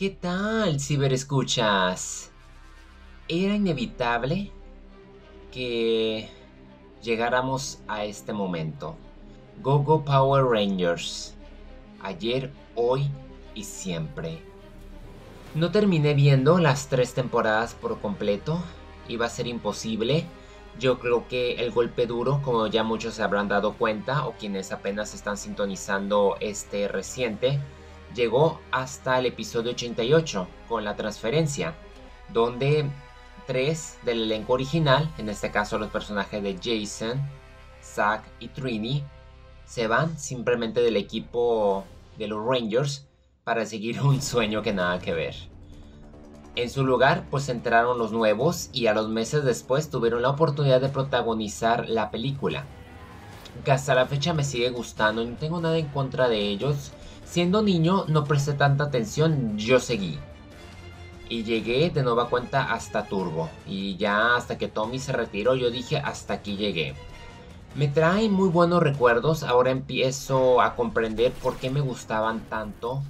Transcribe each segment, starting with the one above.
¿Qué tal, ciberescuchas? Era inevitable que llegáramos a este momento. Go Go Power Rangers. Ayer, hoy y siempre. No terminé viendo las tres temporadas por completo. Iba a ser imposible. Yo creo que el golpe duro, como ya muchos se habrán dado cuenta, o quienes apenas están sintonizando este reciente, llegó hasta el episodio 88 con la transferencia, donde tres del elenco original, en este caso los personajes de Jason, Zack y Trini, se van simplemente del equipo de los Rangers para seguir un sueño que nada que ver. En su lugar, pues entraron los nuevos y a los meses después tuvieron la oportunidad de protagonizar la película. Que hasta la fecha me sigue gustando, no tengo nada en contra de ellos. Siendo niño no presté tanta atención, yo seguí. Y llegué de nueva cuenta hasta Turbo. Y ya hasta que Tommy se retiró yo dije hasta aquí llegué. Me trae muy buenos recuerdos, ahora empiezo a comprender por qué me gustaban tanto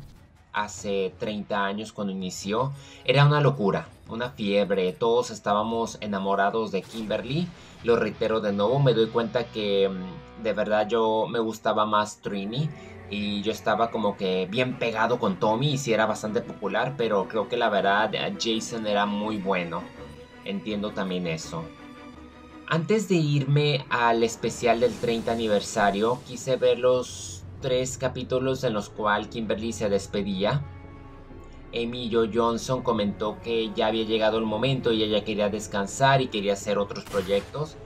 hace 30 años cuando inició. Era una locura, una fiebre, todos estábamos enamorados de Kimberly. Lo reitero de nuevo, me doy cuenta que mm, de verdad yo me gustaba más Trini y yo estaba como que bien pegado con Tommy y sí era bastante popular, pero creo que la verdad Jason era muy bueno. Entiendo también eso. Antes de irme al especial del 30 aniversario, quise ver los tres capítulos en los cuales Kimberly se despedía. Jo Johnson comentó que ya había llegado el momento y ella quería descansar y quería hacer otros proyectos.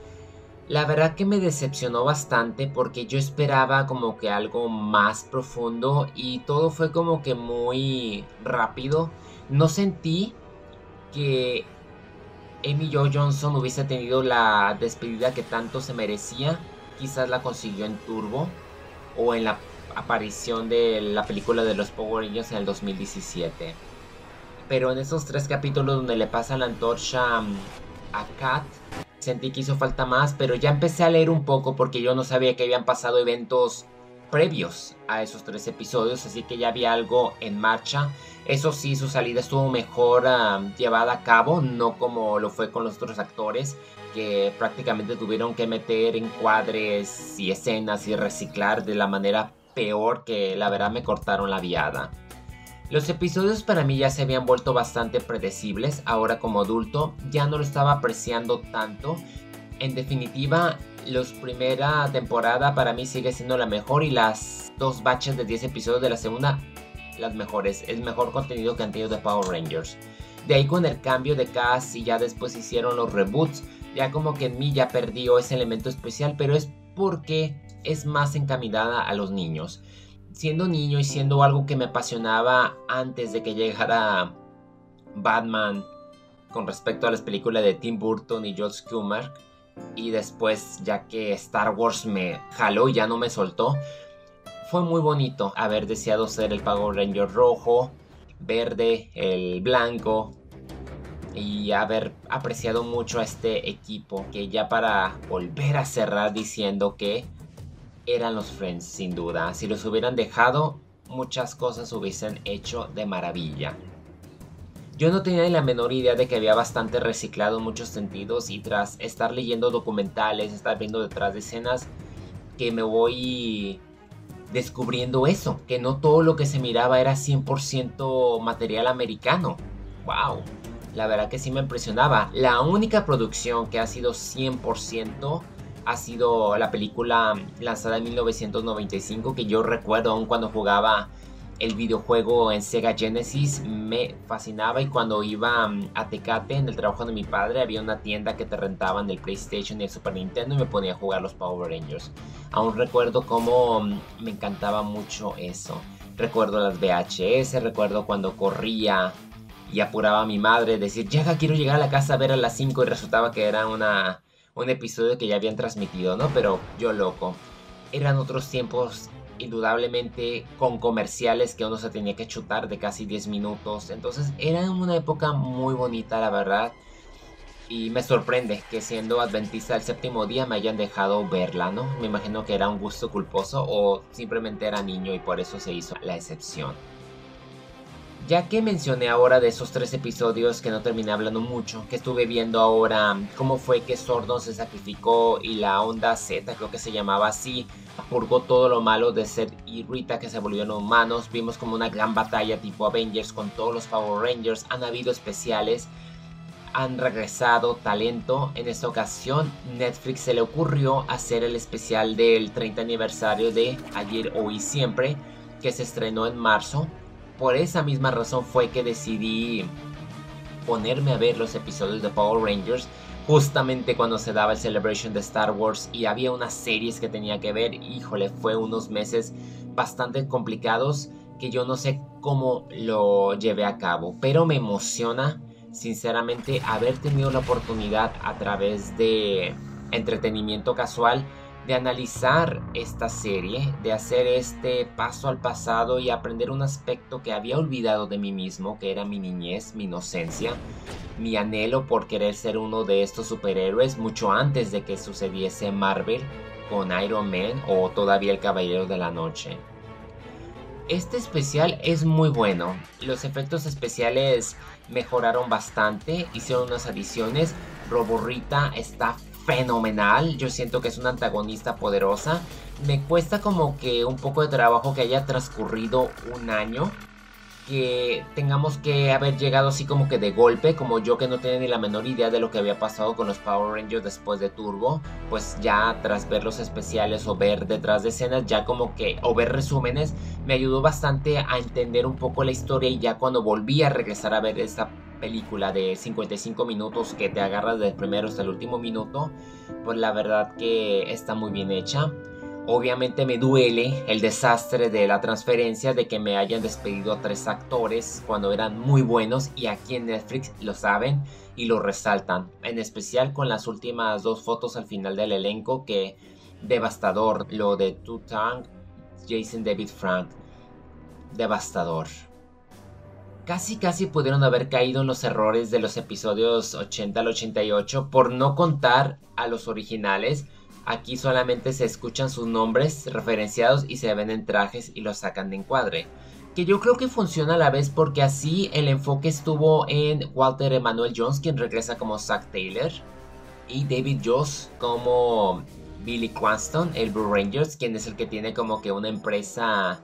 La verdad que me decepcionó bastante porque yo esperaba como que algo más profundo y todo fue como que muy rápido. No sentí que Amy Jo Johnson hubiese tenido la despedida que tanto se merecía, quizás la consiguió en Turbo o en la aparición de la película de los Power Rangers en el 2017. Pero en esos tres capítulos donde le pasa la antorcha mm, a Kat, sentí que hizo falta más, pero ya empecé a leer un poco porque yo no sabía que habían pasado eventos previos a esos tres episodios, así que ya había algo en marcha eso sí, su salida estuvo mejor llevada a cabo, no como lo fue con los otros actores, que prácticamente tuvieron que meter encuadres y escenas y reciclar de la manera peor que la verdad me cortaron la viada. Los episodios para mí ya se habían vuelto bastante predecibles, ahora como adulto ya no lo estaba apreciando tanto. En definitiva, la primera temporada para mí sigue siendo la mejor y las dos baches de 10 episodios de la segunda las mejores, el mejor contenido que han tenido de Power Rangers. De ahí con el cambio de cast y ya después hicieron los reboots, ya como que en mí ya perdió ese elemento especial, pero es porque es más encaminada a los niños. Siendo niño y siendo algo que me apasionaba antes de que llegara Batman con respecto a las películas de Tim Burton y George Clooney y después ya que Star Wars me jaló y ya no me soltó, fue muy bonito haber deseado ser el Power Ranger rojo, verde, el blanco y haber apreciado mucho a este equipo que ya para volver a cerrar diciendo que eran los Friends sin duda. Si los hubieran dejado, muchas cosas hubiesen hecho de maravilla. Yo no tenía ni la menor idea de que había bastante reciclado en muchos sentidos y tras estar leyendo documentales, estar viendo detrás de escenas, que me voy descubriendo eso, que no todo lo que se miraba era 100% material americano. ¡Wow! La verdad que sí me impresionaba. La única producción que ha sido 100% ha sido la película lanzada en 1995 que yo recuerdo aún cuando jugaba el videojuego en Sega Genesis me fascinaba y cuando iba mm, a Tecate en el trabajo de mi padre había una tienda que te rentaban el PlayStation y el Super Nintendo y me ponía a jugar los Power Rangers. Aún recuerdo cómo mm, me encantaba mucho eso. Recuerdo las VHS, recuerdo cuando corría y apuraba a mi madre, decir, ya quiero llegar a la casa a ver a las 5 y resultaba que era una, un episodio que ya habían transmitido, ¿no? Pero yo loco. Eran otros tiempos indudablemente con comerciales que uno se tenía que chutar de casi 10 minutos. Entonces era una época muy bonita, la verdad. Y me sorprende que siendo adventista del séptimo día me hayan dejado verla, ¿no? Me imagino que era un gusto culposo o simplemente era niño y por eso se hizo la excepción. Ya que mencioné ahora de esos tres episodios que no terminé hablando mucho, que estuve viendo ahora cómo fue que Sordon se sacrificó y la onda Z, creo que se llamaba así, purgó todo lo malo de Seth y Rita que se volvieron humanos, vimos como una gran batalla tipo Avengers con todos los Power Rangers, han habido especiales, han regresado talento, en esta ocasión Netflix se le ocurrió hacer el especial del 30 aniversario de Ayer, Hoy, Siempre, que se estrenó en marzo por esa misma razón fue que decidí ponerme a ver los episodios de Power Rangers justamente cuando se daba el Celebration de Star Wars y había unas series que tenía que ver. Híjole, fue unos meses bastante complicados que yo no sé cómo lo llevé a cabo, pero me emociona sinceramente haber tenido la oportunidad a través de entretenimiento casual de analizar esta serie, de hacer este paso al pasado y aprender un aspecto que había olvidado de mí mismo, que era mi niñez, mi inocencia, mi anhelo por querer ser uno de estos superhéroes mucho antes de que sucediese Marvel con Iron Man o todavía el Caballero de la Noche. Este especial es muy bueno, los efectos especiales mejoraron bastante, hicieron unas adiciones, Roborita está fenomenal. Yo siento que es una antagonista poderosa. Me cuesta como que un poco de trabajo que haya transcurrido un año. Que tengamos que haber llegado así como que de golpe, como yo que no tenía ni la menor idea de lo que había pasado con los Power Rangers después de Turbo, pues ya tras ver los especiales o ver detrás de escenas, ya como que, o ver resúmenes, me ayudó bastante a entender un poco la historia y ya cuando volví a regresar a ver esta película de 55 minutos que te agarras del primero hasta el último minuto, pues la verdad que está muy bien hecha. Obviamente me duele el desastre de la transferencia de que me hayan despedido a tres actores cuando eran muy buenos y aquí en Netflix lo saben y lo resaltan. En especial con las últimas dos fotos al final del elenco que devastador. Lo de Tang, Jason David Frank. Devastador. Casi casi pudieron haber caído en los errores de los episodios 80 al 88 por no contar a los originales. Aquí solamente se escuchan sus nombres referenciados y se ven en trajes y los sacan de encuadre. Que yo creo que funciona a la vez porque así el enfoque estuvo en Walter Emmanuel Jones, quien regresa como Zack Taylor, y David Joss como Billy Cranston, el Blue Rangers, quien es el que tiene como que una empresa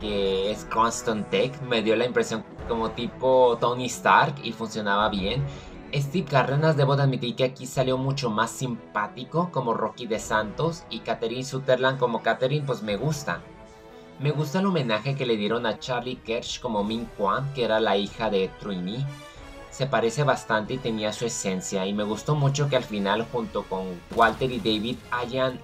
que es Constant Tech, me dio la impresión como tipo Tony Stark y funcionaba bien. Steve Cárdenas debo de admitir que aquí salió mucho más simpático como Rocky de Santos y Catherine Sutherland como Catherine pues me gusta. Me gusta el homenaje que le dieron a Charlie Kersh como Min Kwan, que era la hija de Trini. Se parece bastante y tenía su esencia y me gustó mucho que al final junto con Walter y David hayan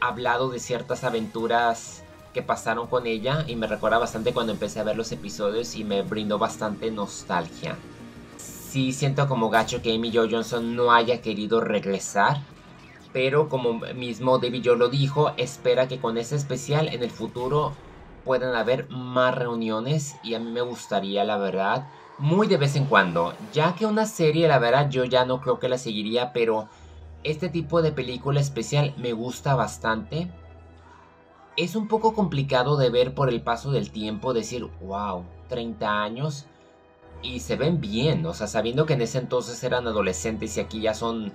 hablado de ciertas aventuras que pasaron con ella y me recuerda bastante cuando empecé a ver los episodios y me brindó bastante nostalgia. Sí siento como gacho que Amy Jo Johnson no haya querido regresar, pero como mismo David Joe lo dijo, espera que con ese especial en el futuro puedan haber más reuniones y a mí me gustaría la verdad muy de vez en cuando, ya que una serie la verdad yo ya no creo que la seguiría, pero este tipo de película especial me gusta bastante es un poco complicado de ver por el paso del tiempo, decir, wow, 30 años y se ven bien, o sea, sabiendo que en ese entonces eran adolescentes y aquí ya son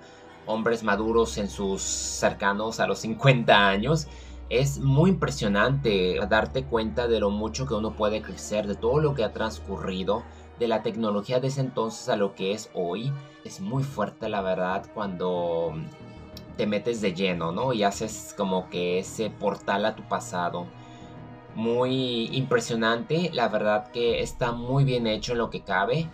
hombres maduros en sus cercanos a los 50 años, es muy impresionante darte cuenta de lo mucho que uno puede crecer, de todo lo que ha transcurrido, de la tecnología de ese entonces a lo que es hoy. Es muy fuerte la verdad cuando te metes de lleno, ¿no? Y haces como que ese portal a tu pasado. Muy impresionante, la verdad que está muy bien hecho en lo que cabe.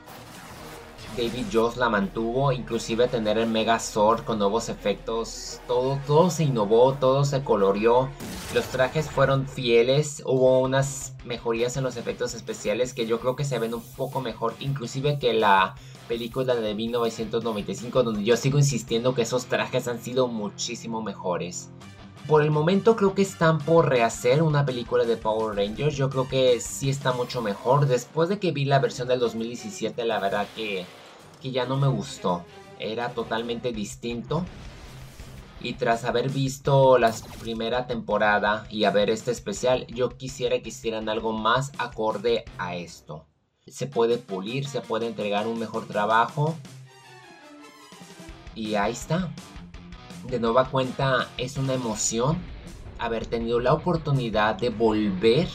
David Jones la mantuvo, inclusive tener el Megazord con nuevos efectos, todo, todo se innovó, todo se coloreó, los trajes fueron fieles, hubo unas mejorías en los efectos especiales que yo creo que se ven un poco mejor, inclusive que la película de 1995 donde yo sigo insistiendo que esos trajes han sido muchísimo mejores. Por el momento creo que están por rehacer una película de Power Rangers. Yo creo que sí está mucho mejor. Después de que vi la versión del 2017, la verdad que, que ya no me gustó. Era totalmente distinto. Y tras haber visto la primera temporada y a ver este especial, yo quisiera que hicieran algo más acorde a esto. se puede pulir, se puede entregar un mejor trabajo. Y ahí está. De nueva cuenta es una emoción haber tenido la oportunidad de volver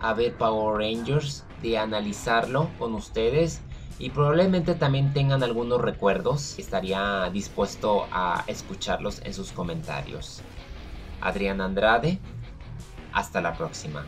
a ver Power Rangers, de analizarlo con ustedes y probablemente también tengan algunos recuerdos. Estaría dispuesto a escucharlos en sus comentarios. Adrián Andrade, hasta la próxima.